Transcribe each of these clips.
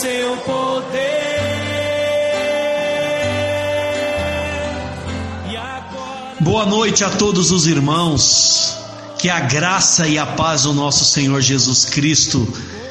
seu poder. E agora Boa noite a todos os irmãos. Que a graça e a paz do nosso Senhor Jesus Cristo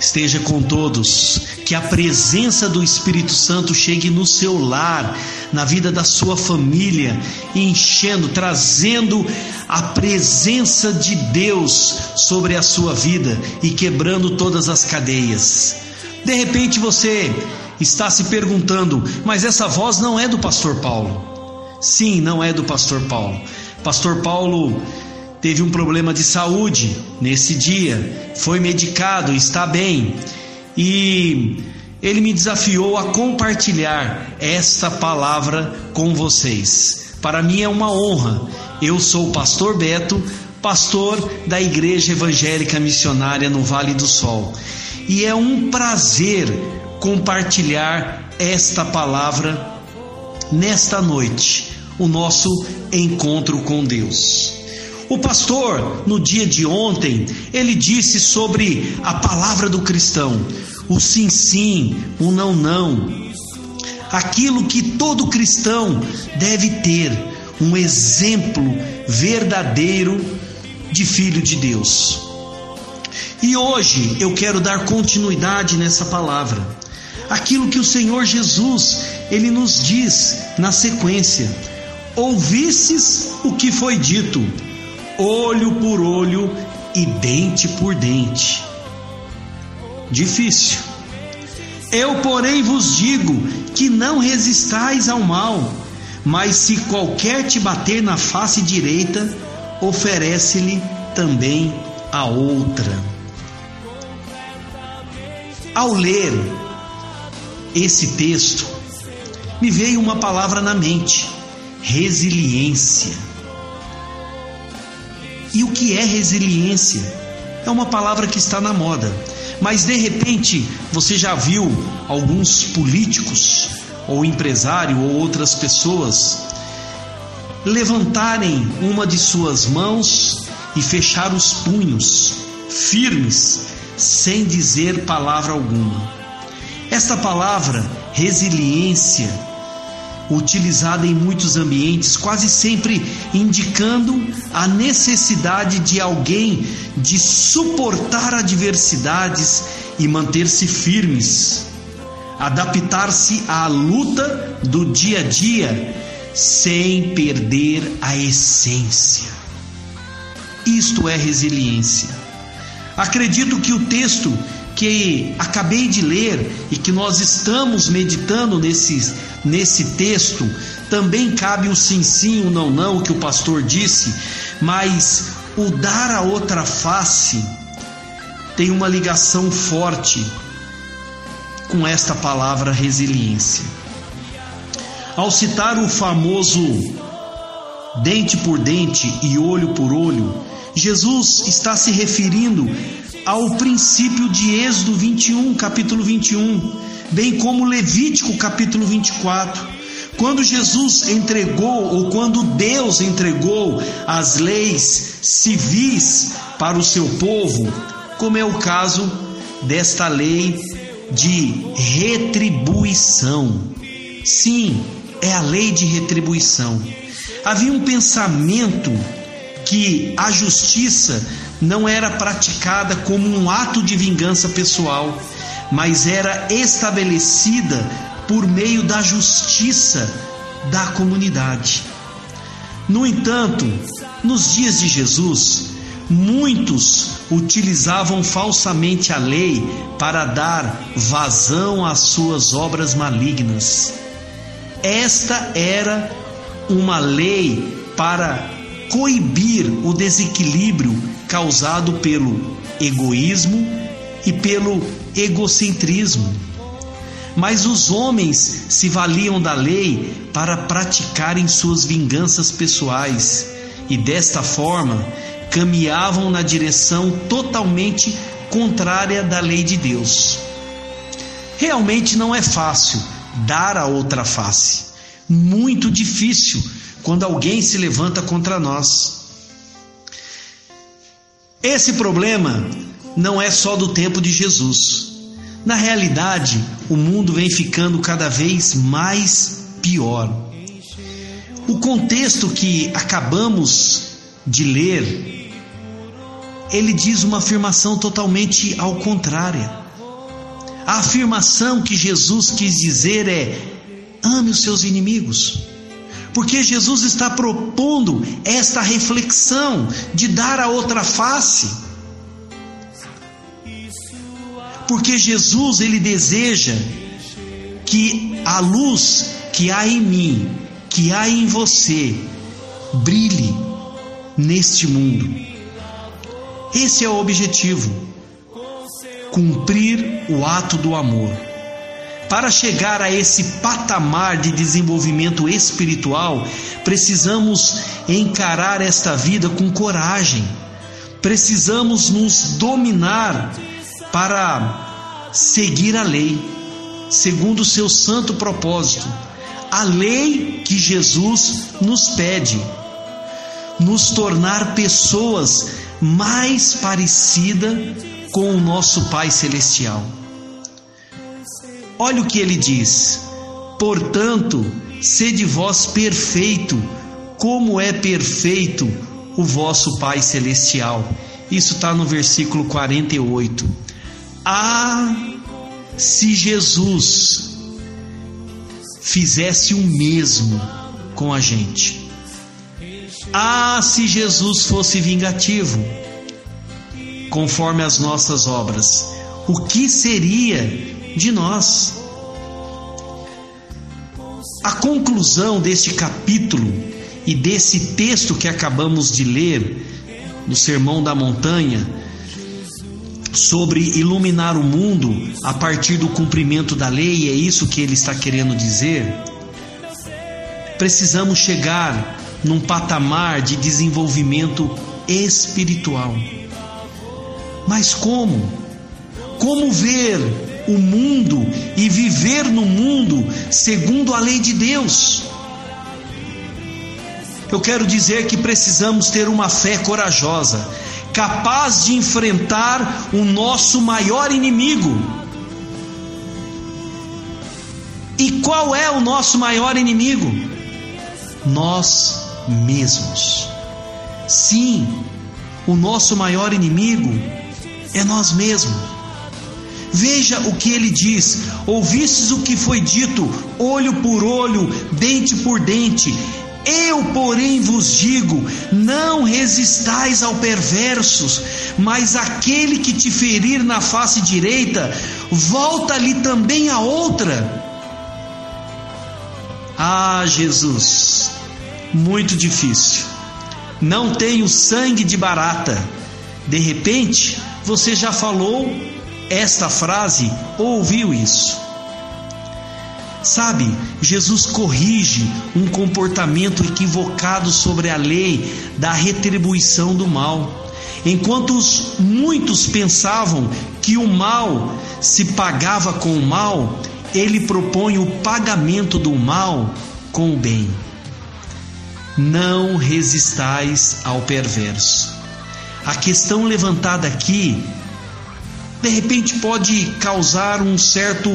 esteja com todos. Que a presença do Espírito Santo chegue no seu lar, na vida da sua família, enchendo, trazendo a presença de Deus sobre a sua vida e quebrando todas as cadeias. De repente você está se perguntando, mas essa voz não é do pastor Paulo. Sim, não é do pastor Paulo. Pastor Paulo teve um problema de saúde nesse dia, foi medicado, está bem. E ele me desafiou a compartilhar esta palavra com vocês. Para mim é uma honra. Eu sou o pastor Beto, pastor da Igreja Evangélica Missionária no Vale do Sol. E é um prazer compartilhar esta palavra nesta noite, o nosso encontro com Deus. O pastor, no dia de ontem, ele disse sobre a palavra do cristão, o sim sim, o não não. Aquilo que todo cristão deve ter, um exemplo verdadeiro de filho de Deus. E hoje eu quero dar continuidade nessa palavra. Aquilo que o Senhor Jesus, ele nos diz na sequência: Ouvistes o que foi dito, olho por olho e dente por dente. Difícil. Eu, porém, vos digo que não resistais ao mal, mas se qualquer te bater na face direita, oferece-lhe também a outra. Ao ler esse texto, me veio uma palavra na mente: resiliência. E o que é resiliência? É uma palavra que está na moda, mas de repente você já viu alguns políticos, ou empresário, ou outras pessoas levantarem uma de suas mãos e fechar os punhos firmes, sem dizer palavra alguma. Esta palavra, resiliência, utilizada em muitos ambientes, quase sempre indicando a necessidade de alguém de suportar adversidades e manter-se firmes, adaptar-se à luta do dia a dia sem perder a essência. Isto é resiliência. Acredito que o texto que acabei de ler e que nós estamos meditando nesse, nesse texto, também cabe o sim sim, o não não que o pastor disse, mas o dar a outra face tem uma ligação forte com esta palavra resiliência. Ao citar o famoso dente por dente e olho por olho, Jesus está se referindo ao princípio de Êxodo 21, capítulo 21, bem como Levítico, capítulo 24. Quando Jesus entregou, ou quando Deus entregou as leis civis para o seu povo, como é o caso desta lei de retribuição. Sim, é a lei de retribuição. Havia um pensamento que a justiça não era praticada como um ato de vingança pessoal, mas era estabelecida por meio da justiça da comunidade. No entanto, nos dias de Jesus, muitos utilizavam falsamente a lei para dar vazão às suas obras malignas. Esta era uma lei para coibir o desequilíbrio causado pelo egoísmo e pelo egocentrismo. Mas os homens se valiam da lei para praticarem suas vinganças pessoais e desta forma caminhavam na direção totalmente contrária da lei de Deus. Realmente não é fácil dar a outra face. Muito difícil quando alguém se levanta contra nós. Esse problema não é só do tempo de Jesus. Na realidade, o mundo vem ficando cada vez mais pior. O contexto que acabamos de ler, ele diz uma afirmação totalmente ao contrário. A afirmação que Jesus quis dizer é: ame os seus inimigos. Porque Jesus está propondo esta reflexão de dar a outra face porque Jesus ele deseja que a luz que há em mim, que há em você, brilhe neste mundo. Esse é o objetivo. Cumprir o ato do amor. Para chegar a esse patamar de desenvolvimento espiritual, precisamos encarar esta vida com coragem. Precisamos nos dominar para seguir a lei, segundo o seu santo propósito, a lei que Jesus nos pede, nos tornar pessoas mais parecidas com o nosso Pai Celestial. Olha o que ele diz: portanto, sede vós perfeito, como é perfeito o vosso Pai Celestial. Isso está no versículo 48. Ah, se Jesus fizesse o mesmo com a gente. Ah, se Jesus fosse vingativo, conforme as nossas obras, o que seria de nós? A conclusão deste capítulo e desse texto que acabamos de ler no Sermão da Montanha sobre iluminar o mundo a partir do cumprimento da lei, é isso que ele está querendo dizer. Precisamos chegar num patamar de desenvolvimento espiritual. Mas como? Como ver o mundo e viver no mundo segundo a lei de Deus? Eu quero dizer que precisamos ter uma fé corajosa capaz de enfrentar o nosso maior inimigo. E qual é o nosso maior inimigo? Nós mesmos. Sim, o nosso maior inimigo é nós mesmos. Veja o que ele diz: ouvistes o que foi dito, olho por olho, dente por dente. Eu, porém, vos digo: não resistais ao perversos, mas aquele que te ferir na face direita, volta-lhe também a outra. Ah, Jesus, muito difícil. Não tenho sangue de barata. De repente, você já falou esta frase ou ouviu isso. Sabe, Jesus corrige um comportamento equivocado sobre a lei da retribuição do mal. Enquanto muitos pensavam que o mal se pagava com o mal, ele propõe o pagamento do mal com o bem. Não resistais ao perverso. A questão levantada aqui, de repente, pode causar um certo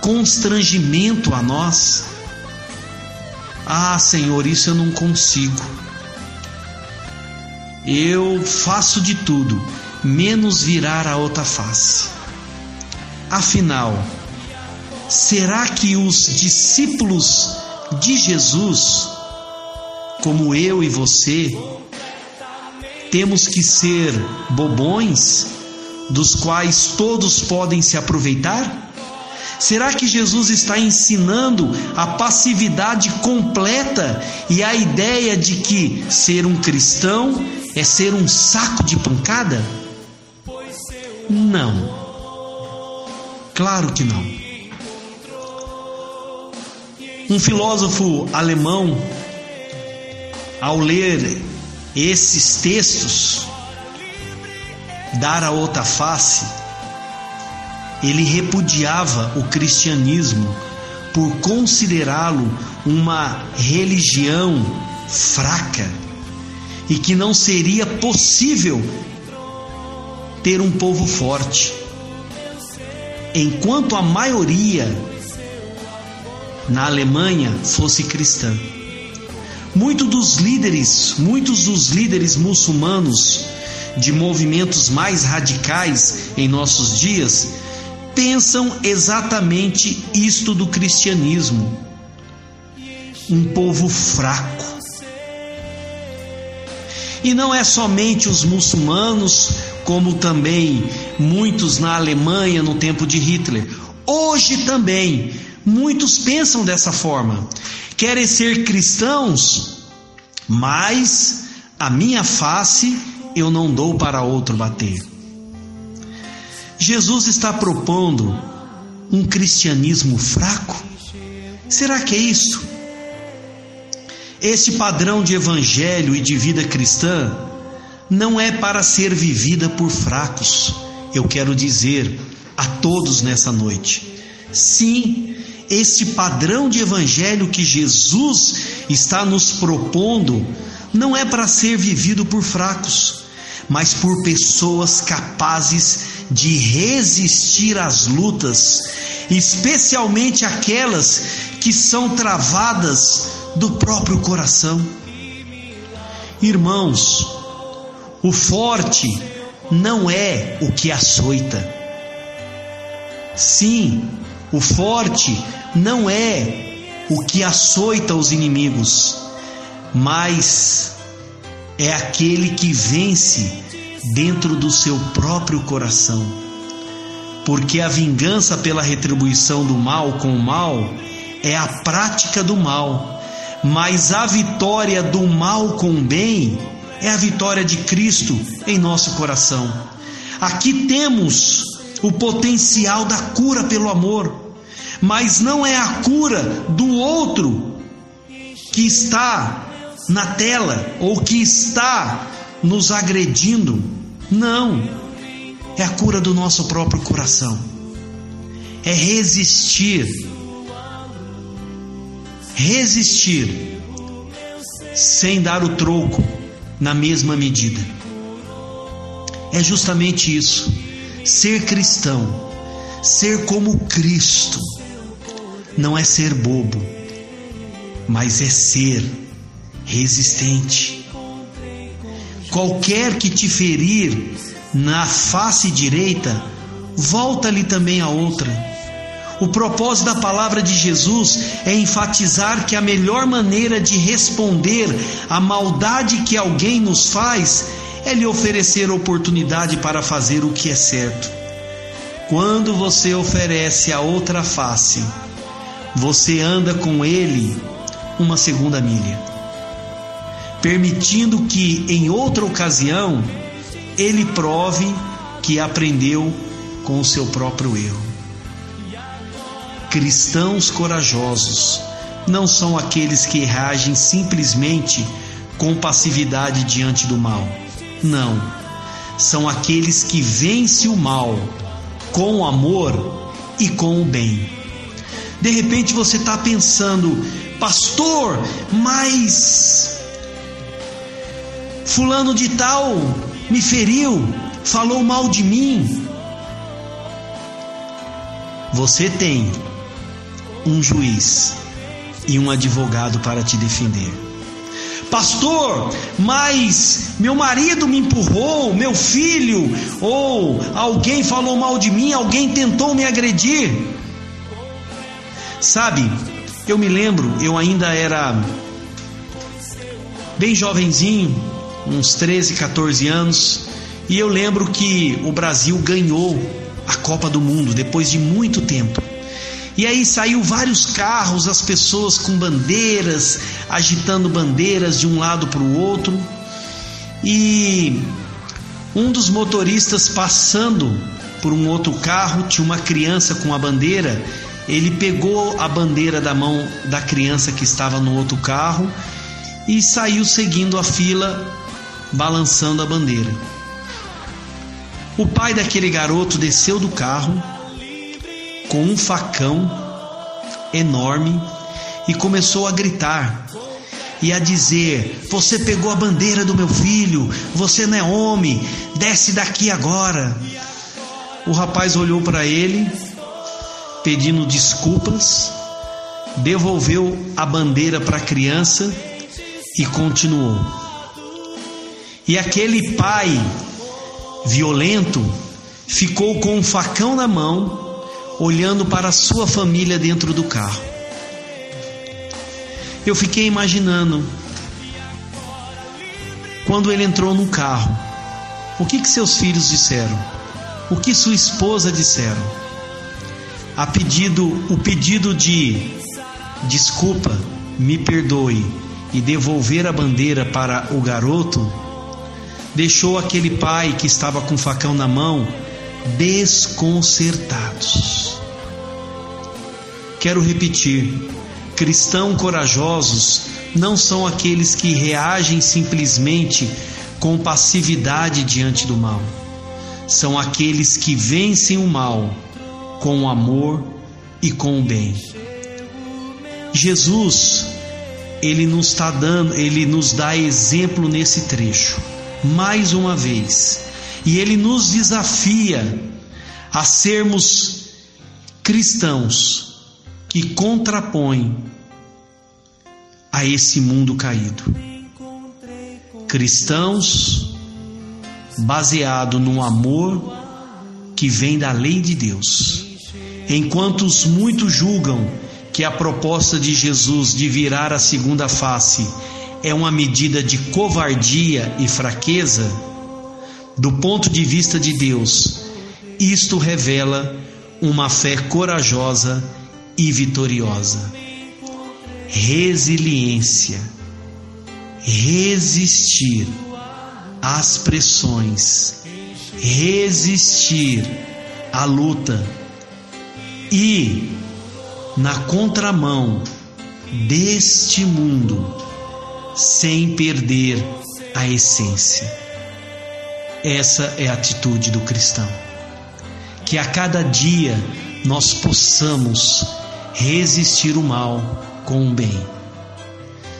constrangimento a nós. Ah, Senhor, isso eu não consigo. Eu faço de tudo, menos virar a outra face. Afinal, será que os discípulos de Jesus, como eu e você, temos que ser bobões, dos quais todos podem se aproveitar? Será que Jesus está ensinando a passividade completa e a ideia de que ser um cristão é ser um saco de pancada? Não. Claro que não. Um filósofo alemão, ao ler esses textos, dar a outra face, ele repudiava o cristianismo por considerá-lo uma religião fraca e que não seria possível ter um povo forte. Enquanto a maioria na Alemanha fosse cristã. Muitos dos líderes, muitos dos líderes muçulmanos de movimentos mais radicais em nossos dias pensam exatamente isto do cristianismo. Um povo fraco. E não é somente os muçulmanos, como também muitos na Alemanha no tempo de Hitler. Hoje também muitos pensam dessa forma. Querem ser cristãos, mas a minha face eu não dou para outro bater. Jesus está propondo um cristianismo fraco? Será que é isso? Este padrão de evangelho e de vida cristã não é para ser vivida por fracos. Eu quero dizer a todos nessa noite. Sim, este padrão de evangelho que Jesus está nos propondo não é para ser vivido por fracos, mas por pessoas capazes de resistir às lutas, especialmente aquelas que são travadas do próprio coração. Irmãos, o forte não é o que açoita. Sim, o forte não é o que açoita os inimigos, mas é aquele que vence dentro do seu próprio coração. Porque a vingança pela retribuição do mal com o mal é a prática do mal, mas a vitória do mal com o bem é a vitória de Cristo em nosso coração. Aqui temos o potencial da cura pelo amor, mas não é a cura do outro que está na tela ou que está nos agredindo. Não. É a cura do nosso próprio coração. É resistir. Resistir sem dar o troco na mesma medida. É justamente isso. Ser cristão, ser como Cristo, não é ser bobo, mas é ser resistente Qualquer que te ferir na face direita, volta-lhe também a outra. O propósito da palavra de Jesus é enfatizar que a melhor maneira de responder à maldade que alguém nos faz é lhe oferecer oportunidade para fazer o que é certo. Quando você oferece a outra face, você anda com ele uma segunda milha permitindo que em outra ocasião ele prove que aprendeu com o seu próprio erro. Cristãos corajosos não são aqueles que reagem simplesmente com passividade diante do mal. Não. São aqueles que vencem o mal com amor e com o bem. De repente você está pensando, pastor, mas Fulano de Tal me feriu, falou mal de mim. Você tem um juiz e um advogado para te defender. Pastor, mas meu marido me empurrou, meu filho, ou alguém falou mal de mim, alguém tentou me agredir. Sabe, eu me lembro, eu ainda era bem jovenzinho, uns 13, 14 anos, e eu lembro que o Brasil ganhou a Copa do Mundo depois de muito tempo. E aí saiu vários carros, as pessoas com bandeiras, agitando bandeiras de um lado para o outro. E um dos motoristas passando por um outro carro, tinha uma criança com a bandeira. Ele pegou a bandeira da mão da criança que estava no outro carro e saiu seguindo a fila, balançando a bandeira. O pai daquele garoto desceu do carro com um facão enorme e começou a gritar e a dizer: Você pegou a bandeira do meu filho, você não é homem, desce daqui agora. O rapaz olhou para ele, pedindo desculpas, devolveu a bandeira para a criança e continuou. E aquele pai violento ficou com um facão na mão olhando para a sua família dentro do carro. Eu fiquei imaginando quando ele entrou no carro, o que que seus filhos disseram? O que sua esposa disseram? A pedido, o pedido de desculpa, me perdoe e devolver a bandeira para o garoto deixou aquele pai que estava com o facão na mão desconcertados. Quero repetir: cristãos corajosos não são aqueles que reagem simplesmente com passividade diante do mal. São aqueles que vencem o mal com o amor e com o bem. Jesus, ele nos está dando, ele nos dá exemplo nesse trecho. Mais uma vez, e ele nos desafia a sermos cristãos que contrapõem a esse mundo caído. Cristãos baseado no amor que vem da lei de Deus. Enquanto os muitos julgam que a proposta de Jesus de virar a segunda face é uma medida de covardia e fraqueza, do ponto de vista de Deus, isto revela uma fé corajosa e vitoriosa. Resiliência, resistir às pressões, resistir à luta. E, na contramão deste mundo, sem perder a essência. Essa é a atitude do cristão. Que a cada dia nós possamos resistir o mal com o bem.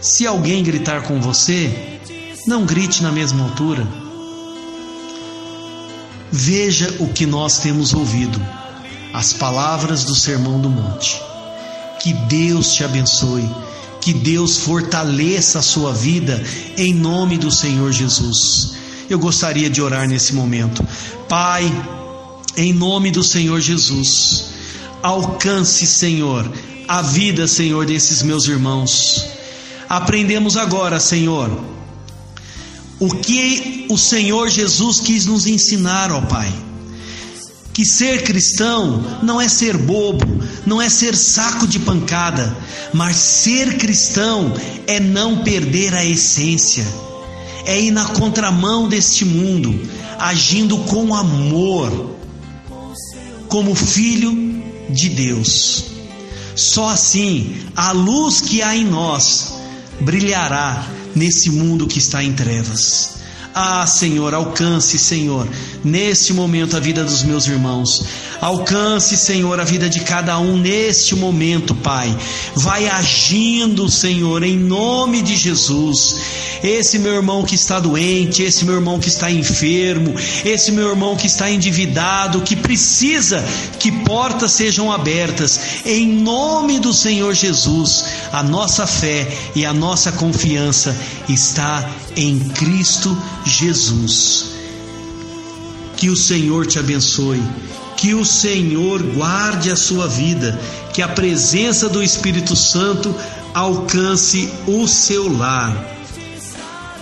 Se alguém gritar com você, não grite na mesma altura. Veja o que nós temos ouvido, as palavras do Sermão do Monte. Que Deus te abençoe, que Deus fortaleça a sua vida em nome do Senhor Jesus eu gostaria de orar nesse momento. Pai, em nome do Senhor Jesus, alcance, Senhor, a vida, Senhor, desses meus irmãos. Aprendemos agora, Senhor, o que o Senhor Jesus quis nos ensinar, ó Pai. Que ser cristão não é ser bobo, não é ser saco de pancada, mas ser cristão é não perder a essência é ir na contramão deste mundo, agindo com amor, como filho de Deus. Só assim a luz que há em nós brilhará nesse mundo que está em trevas. Ah, Senhor, alcance, Senhor, neste momento a vida dos meus irmãos. Alcance, Senhor, a vida de cada um neste momento, Pai. Vai agindo, Senhor, em nome de Jesus. Esse meu irmão que está doente, esse meu irmão que está enfermo, esse meu irmão que está endividado, que precisa que portas sejam abertas, em nome do Senhor Jesus. A nossa fé e a nossa confiança está em Cristo Jesus. Que o Senhor te abençoe, que o Senhor guarde a sua vida, que a presença do Espírito Santo alcance o seu lar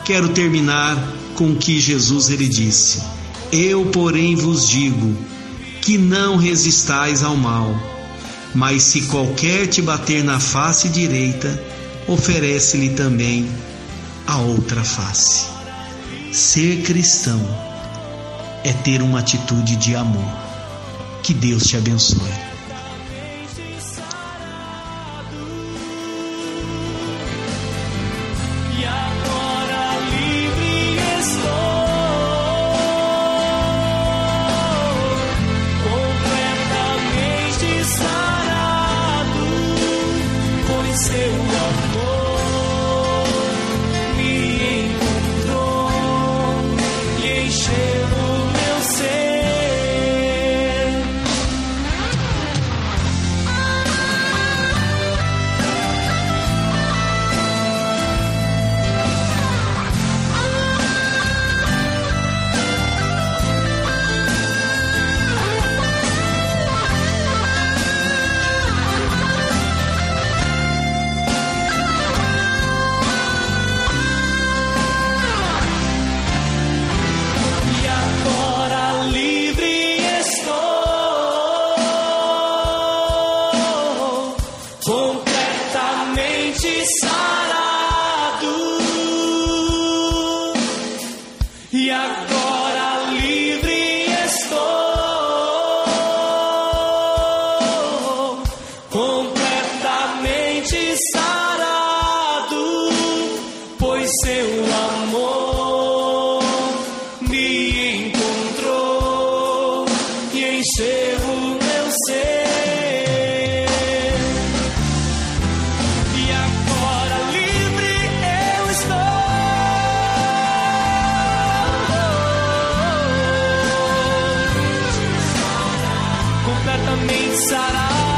quero terminar com o que Jesus ele disse: Eu, porém, vos digo que não resistais ao mal, mas se qualquer te bater na face direita, oferece-lhe também a outra face. Ser cristão é ter uma atitude de amor. Que Deus te abençoe. Completamente sarado.